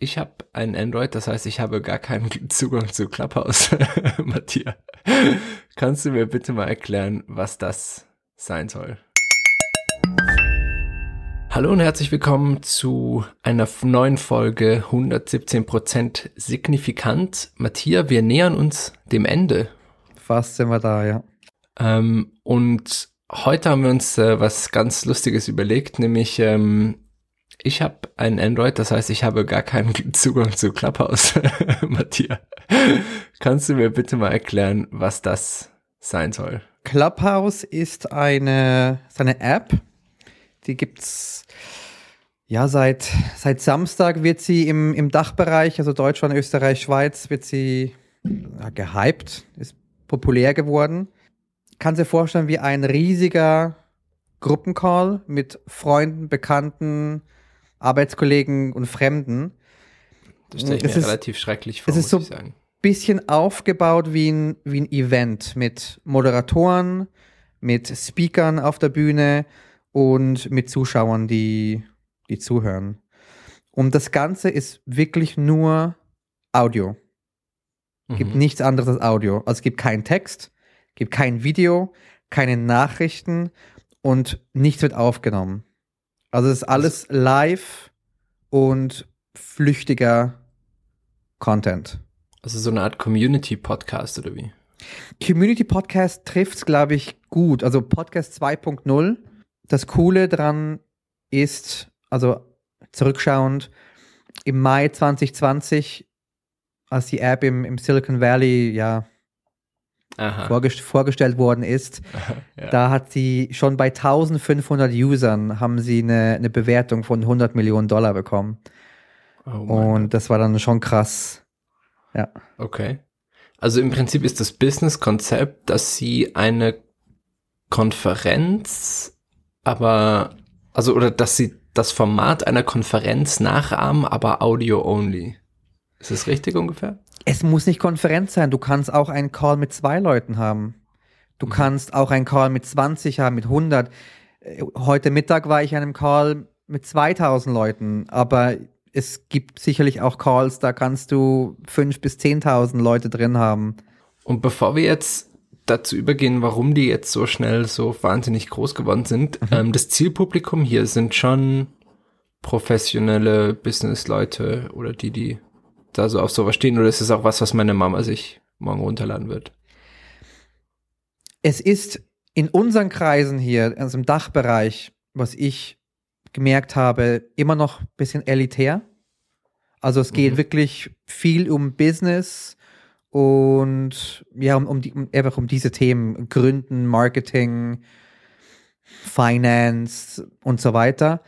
Ich habe ein Android, das heißt, ich habe gar keinen Zugang zu Clubhouse. Matthias, kannst du mir bitte mal erklären, was das sein soll? Hallo und herzlich willkommen zu einer neuen Folge 117% signifikant. Matthias, wir nähern uns dem Ende. Fast sind wir da, ja. Ähm, und heute haben wir uns äh, was ganz Lustiges überlegt, nämlich ähm, ich habe ein Android, das heißt, ich habe gar keinen Zugang zu Clubhouse. Matthias, kannst du mir bitte mal erklären, was das sein soll? Clubhouse ist eine, ist eine App, die gibt's ja seit, seit Samstag wird sie im, im Dachbereich, also Deutschland, Österreich, Schweiz, wird sie ja, gehypt, ist populär geworden. Kann dir vorstellen wie ein riesiger Gruppencall mit Freunden, Bekannten, Arbeitskollegen und Fremden. Das stelle ich mir ist, relativ schrecklich vor, es ist muss so ein bisschen aufgebaut wie ein, wie ein Event mit Moderatoren, mit Speakern auf der Bühne und mit Zuschauern, die, die zuhören. Und das Ganze ist wirklich nur Audio. Es gibt mhm. nichts anderes als Audio. Also es gibt keinen Text, gibt kein Video, keine Nachrichten und nichts wird aufgenommen. Also es ist alles live und flüchtiger Content. Also so eine Art Community-Podcast oder wie? Community-Podcast trifft es, glaube ich, gut. Also Podcast 2.0. Das Coole dran ist, also zurückschauend, im Mai 2020, als die App im, im Silicon Valley ja vorgest vorgestellt worden ist, ja. da hat sie schon bei 1500 Usern haben sie eine, eine Bewertung von 100 Millionen Dollar bekommen. Oh Und das war dann schon krass. Ja. Okay. Also im Prinzip ist das Business-Konzept, dass sie eine Konferenz, aber, also, oder dass sie das Format einer Konferenz nachahmen, aber Audio-only. Ist das richtig ungefähr? Es muss nicht Konferenz sein. Du kannst auch einen Call mit zwei Leuten haben. Du mhm. kannst auch einen Call mit 20 haben, mit 100. Heute Mittag war ich in einem Call mit 2000 Leuten, aber es gibt sicherlich auch Calls, da kannst du 5.000 bis 10.000 Leute drin haben. Und bevor wir jetzt dazu übergehen, warum die jetzt so schnell so wahnsinnig groß geworden sind, mhm. ähm, das Zielpublikum hier sind schon professionelle Businessleute oder die, die da so auf sowas stehen oder ist es auch was, was meine Mama sich morgen runterladen wird? Es ist in unseren Kreisen hier, also im Dachbereich, was ich gemerkt habe, immer noch ein bisschen elitär. Also es geht mhm. wirklich viel um Business und ja, um, um, die, um, einfach um diese Themen, Gründen, Marketing, Finance und so weiter.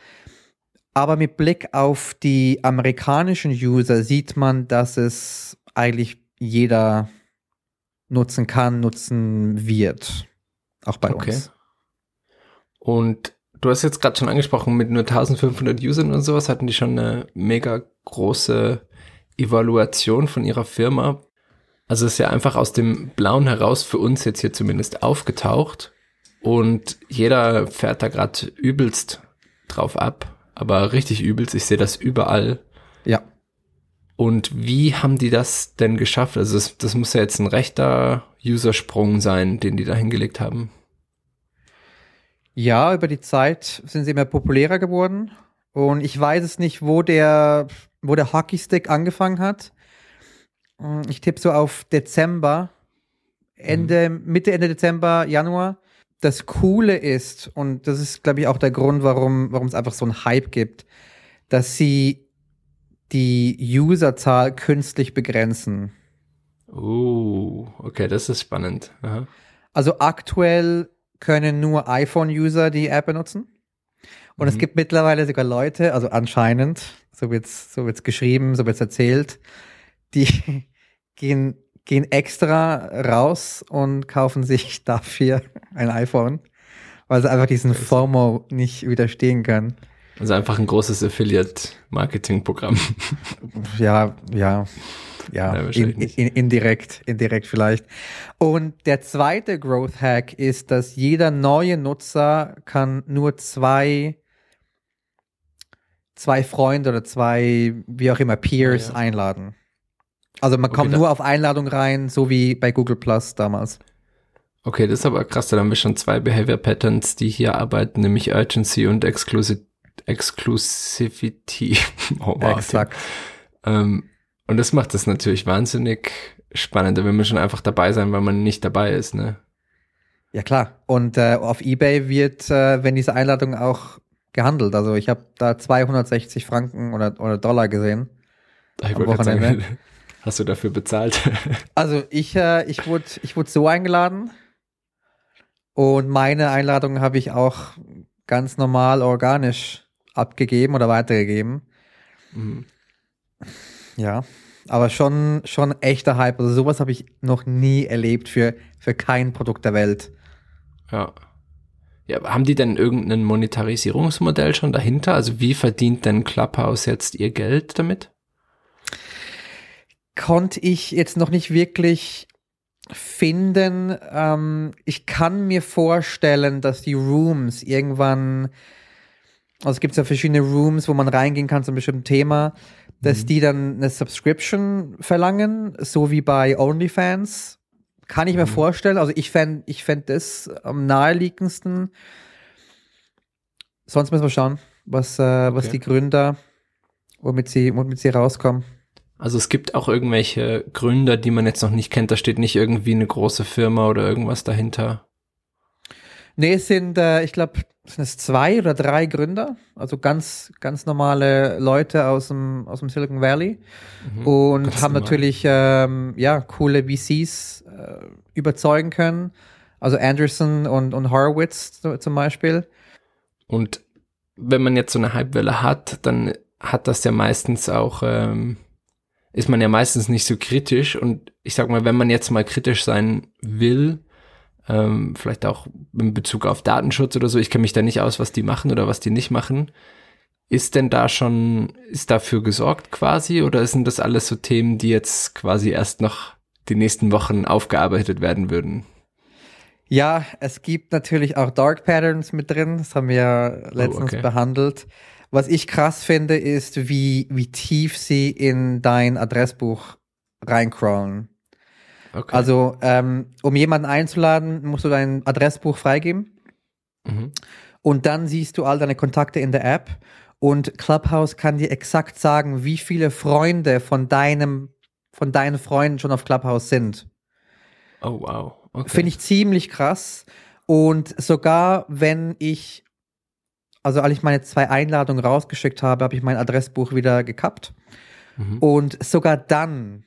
Aber mit Blick auf die amerikanischen User sieht man, dass es eigentlich jeder nutzen kann, nutzen wird. Auch bei okay. uns. Und du hast jetzt gerade schon angesprochen, mit nur 1500 Usern und sowas hatten die schon eine mega große Evaluation von ihrer Firma. Also ist ja einfach aus dem Blauen heraus für uns jetzt hier zumindest aufgetaucht und jeder fährt da gerade übelst drauf ab aber richtig übelst. Ich sehe das überall. Ja. Und wie haben die das denn geschafft? Also das, das muss ja jetzt ein rechter Usersprung sein, den die da hingelegt haben. Ja, über die Zeit sind sie immer populärer geworden. Und ich weiß es nicht, wo der, wo der Hockeystick angefangen hat. Ich tippe so auf Dezember, Ende, mhm. Mitte, Ende Dezember, Januar das Coole ist, und das ist, glaube ich, auch der Grund, warum, warum es einfach so einen Hype gibt, dass sie die Userzahl künstlich begrenzen. Oh, okay, das ist spannend. Aha. Also aktuell können nur iPhone-User die App benutzen. Und mhm. es gibt mittlerweile sogar Leute, also anscheinend, so wird's, so wird's geschrieben, so wird's erzählt, die gehen gehen extra raus und kaufen sich dafür ein iPhone, weil sie einfach diesen FOMO nicht widerstehen können. Also einfach ein großes Affiliate-Marketing-Programm. Ja, ja, ja, ja in, in, indirekt, indirekt vielleicht. Und der zweite Growth Hack ist, dass jeder neue Nutzer kann nur zwei zwei Freunde oder zwei, wie auch immer, Peers Ja, ja. einladen. Also man Okay, kommt nur auf Einladung rein, so wie bei Google Plus damals. Okay, das ist aber krass, da haben wir schon zwei Behavior Patterns, die hier arbeiten, nämlich Urgency und Exclusi Exclusivity. Oh. Exakt. Ähm, und das macht das natürlich wahnsinnig spannend, da will man schon einfach dabei sein, weil man nicht dabei ist, ne? Ja klar. Und äh, auf eBay wird, äh, wenn diese Einladung auch gehandelt. Also ich habe da 260 Franken oder, oder Dollar gesehen. Ich Am wollte gerade sagen, Wochenende. hast du dafür bezahlt? Also ich, äh, ich wurde ich wurde so eingeladen und meine Einladung habe ich auch ganz normal organisch abgegeben oder weitergegeben. Mhm. Ja, aber schon schon echter Hype. Also sowas habe ich noch nie erlebt für für kein Produkt der Welt. Ja. Ja, haben die denn irgendein Monetarisierungsmodell schon dahinter? Also wie verdient denn Clubhouse jetzt ihr Geld damit? Konnte ich jetzt noch nicht wirklich finden. Ähm, ich kann mir vorstellen, dass die Rooms irgendwann, also es gibt ja verschiedene Rooms, wo man reingehen kann zu einem bestimmten Thema, dass die dann eine Subscription verlangen, so wie bei OnlyFans. Kann ich mir vorstellen. Also ich fände ich fänd das am naheliegendsten. Sonst müssen wir schauen, was, äh, was Okay. die Gründer, womit sie, womit sie rauskommen. Also es gibt auch irgendwelche Gründer, die man jetzt noch nicht kennt. Da steht nicht irgendwie eine große Firma oder irgendwas dahinter. Nee, es sind, äh, ich glaube, sind es zwei oder drei Gründer, also ganz, ganz normale Leute aus dem, aus dem Silicon Valley und Mhm. ganz haben normal. natürlich ähm, ja, coole VCs äh, überzeugen können. Also Anderson und, und Horowitz so, zum Beispiel. Und wenn man jetzt so eine Hypewelle hat, dann hat das ja meistens auch, ähm, ist man ja meistens nicht so kritisch. Und ich sag mal, wenn man jetzt mal kritisch sein will, ähm, vielleicht auch in Bezug auf Datenschutz oder so, ich kenne mich da nicht aus, was die machen oder was die nicht machen. Ist denn da schon, ist dafür gesorgt quasi oder sind das alles so Themen, die jetzt quasi erst noch die nächsten Wochen aufgearbeitet werden würden? Ja, es gibt natürlich auch Dark Patterns mit drin. Das haben wir ja letztens okay. behandelt. Was ich krass finde, ist, wie, wie tief sie in dein Adressbuch reincrawlen. Okay. Also, ähm, um jemanden einzuladen, musst du dein Adressbuch freigeben mhm. und dann siehst du all deine Kontakte in der App und Clubhouse kann dir exakt sagen, wie viele Freunde von deinem, von deinen Freunden schon auf Clubhouse sind. Oh wow. Okay. Finde ich ziemlich krass. Und sogar wenn ich, also als ich meine zwei Einladungen rausgeschickt habe, habe ich mein Adressbuch wieder gekappt. Mhm. Und sogar dann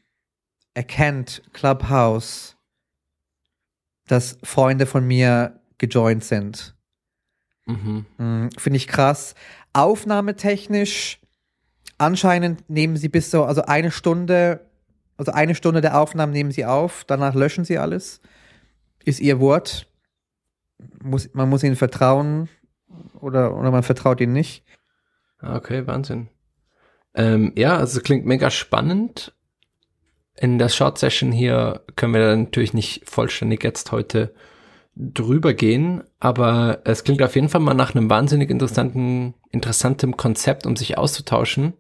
erkennt Clubhouse, dass Freunde von mir gejoint sind. Mhm. Mhm, Finde ich krass. Aufnahmetechnisch, anscheinend nehmen sie bis so, also eine Stunde, also eine Stunde der Aufnahmen nehmen sie auf, danach löschen sie alles. Ist ihr Wort. Muss, man muss ihnen vertrauen oder, oder man vertraut ihnen nicht. Ah, Okay, Wahnsinn. Ähm, ja, also klingt mega spannend. In der Short Session hier können wir natürlich nicht vollständig jetzt heute drüber gehen, aber es klingt auf jeden Fall mal nach einem wahnsinnig interessanten, interessantem Konzept, um sich auszutauschen.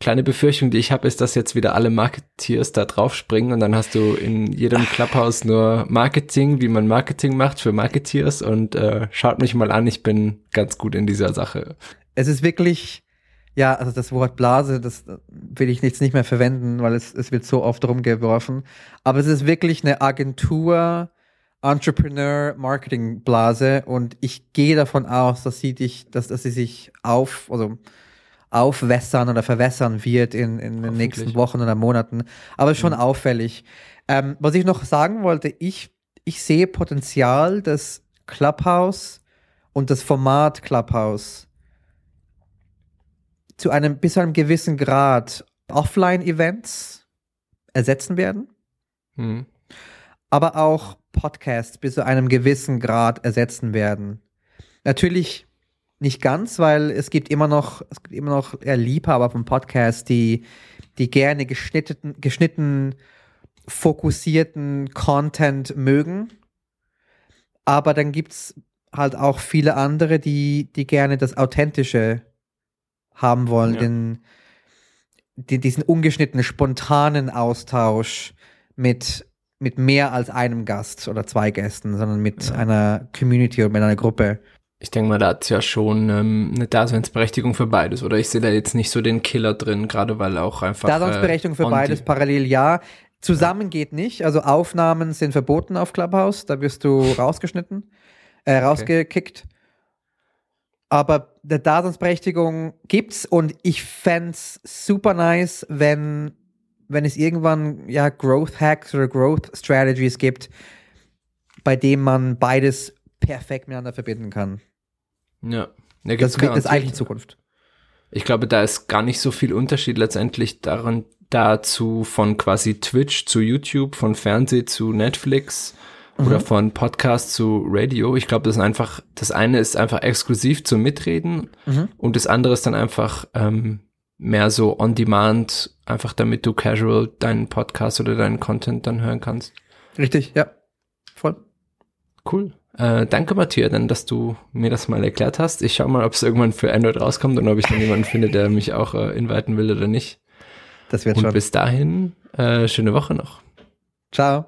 Kleine Befürchtung, die ich habe, ist, dass jetzt wieder alle Marketeers da drauf springen und dann hast du in jedem Clubhouse nur Marketing, wie man Marketing macht für Marketeers und äh, schaut mich mal an, ich bin ganz gut in dieser Sache. Es ist wirklich, ja, also das Wort Blase, das will ich jetzt nicht mehr verwenden, weil es, es wird so oft rumgeworfen. Aber es ist wirklich eine Agentur, Entrepreneur, Marketing Blase und ich gehe davon aus, dass sie dich, dass, dass sie sich auf, also aufwässern oder verwässern wird in, in den nächsten. Wochen oder Monaten. Aber schon auffällig. Ähm, was ich noch sagen wollte, ich, ich sehe Potenzial, dass Clubhouse und das Format Clubhouse zu einem bis zu einem gewissen Grad Offline-Events ersetzen werden, Hm. aber auch Podcasts bis zu einem gewissen Grad ersetzen werden. Natürlich nicht ganz, weil es gibt immer noch, es gibt immer noch Liebhaber von Podcasts, die, die gerne geschnitten, geschnitten, fokussierten Content mögen. Aber dann gibt's halt auch viele andere, die, die gerne das Authentische haben wollen, Ja. den, die, diesen ungeschnittenen, spontanen Austausch mit, mit mehr als einem Gast oder zwei Gästen, sondern mit Ja. einer Community oder mit einer Gruppe. Ich denke mal, da hat's ja schon ähm, eine Daseinsberechtigung für beides. Oder ich sehe da jetzt nicht so den Killer drin, gerade weil auch einfach. Daseinsberechtigung für on beides parallel ja. Zusammen geht nicht. Also Aufnahmen sind verboten auf Clubhouse. Da wirst du rausgeschnitten, äh, rausgekickt. Aber der Daseinsberechtigung gibt's und ich fänd's super nice, wenn, wenn es irgendwann ja Growth Hacks oder Growth Strategies gibt, bei dem man beides perfekt miteinander verbinden kann. Ja. Da Das, ist eigentlich Zukunft. Ich glaube, da ist gar nicht so viel Unterschied letztendlich daran, dazu von quasi Twitch zu YouTube, von Fernseh zu Netflix oder von Podcast zu Radio. Ich glaube, das ist einfach, das eine ist einfach exklusiv zum Mitreden Mhm. und das andere ist dann einfach ähm, mehr so on demand, einfach damit du casual deinen Podcast oder deinen Content dann hören kannst. Richtig, ja. Voll. Cool. Äh, danke, Matthias, dann, dass du mir das mal erklärt hast. Ich schau mal, ob es irgendwann für Android rauskommt und ob ich dann jemanden finde, der mich auch äh, inviten will oder nicht. Das wird Und schon. bis dahin, äh, schöne Woche noch. Ciao.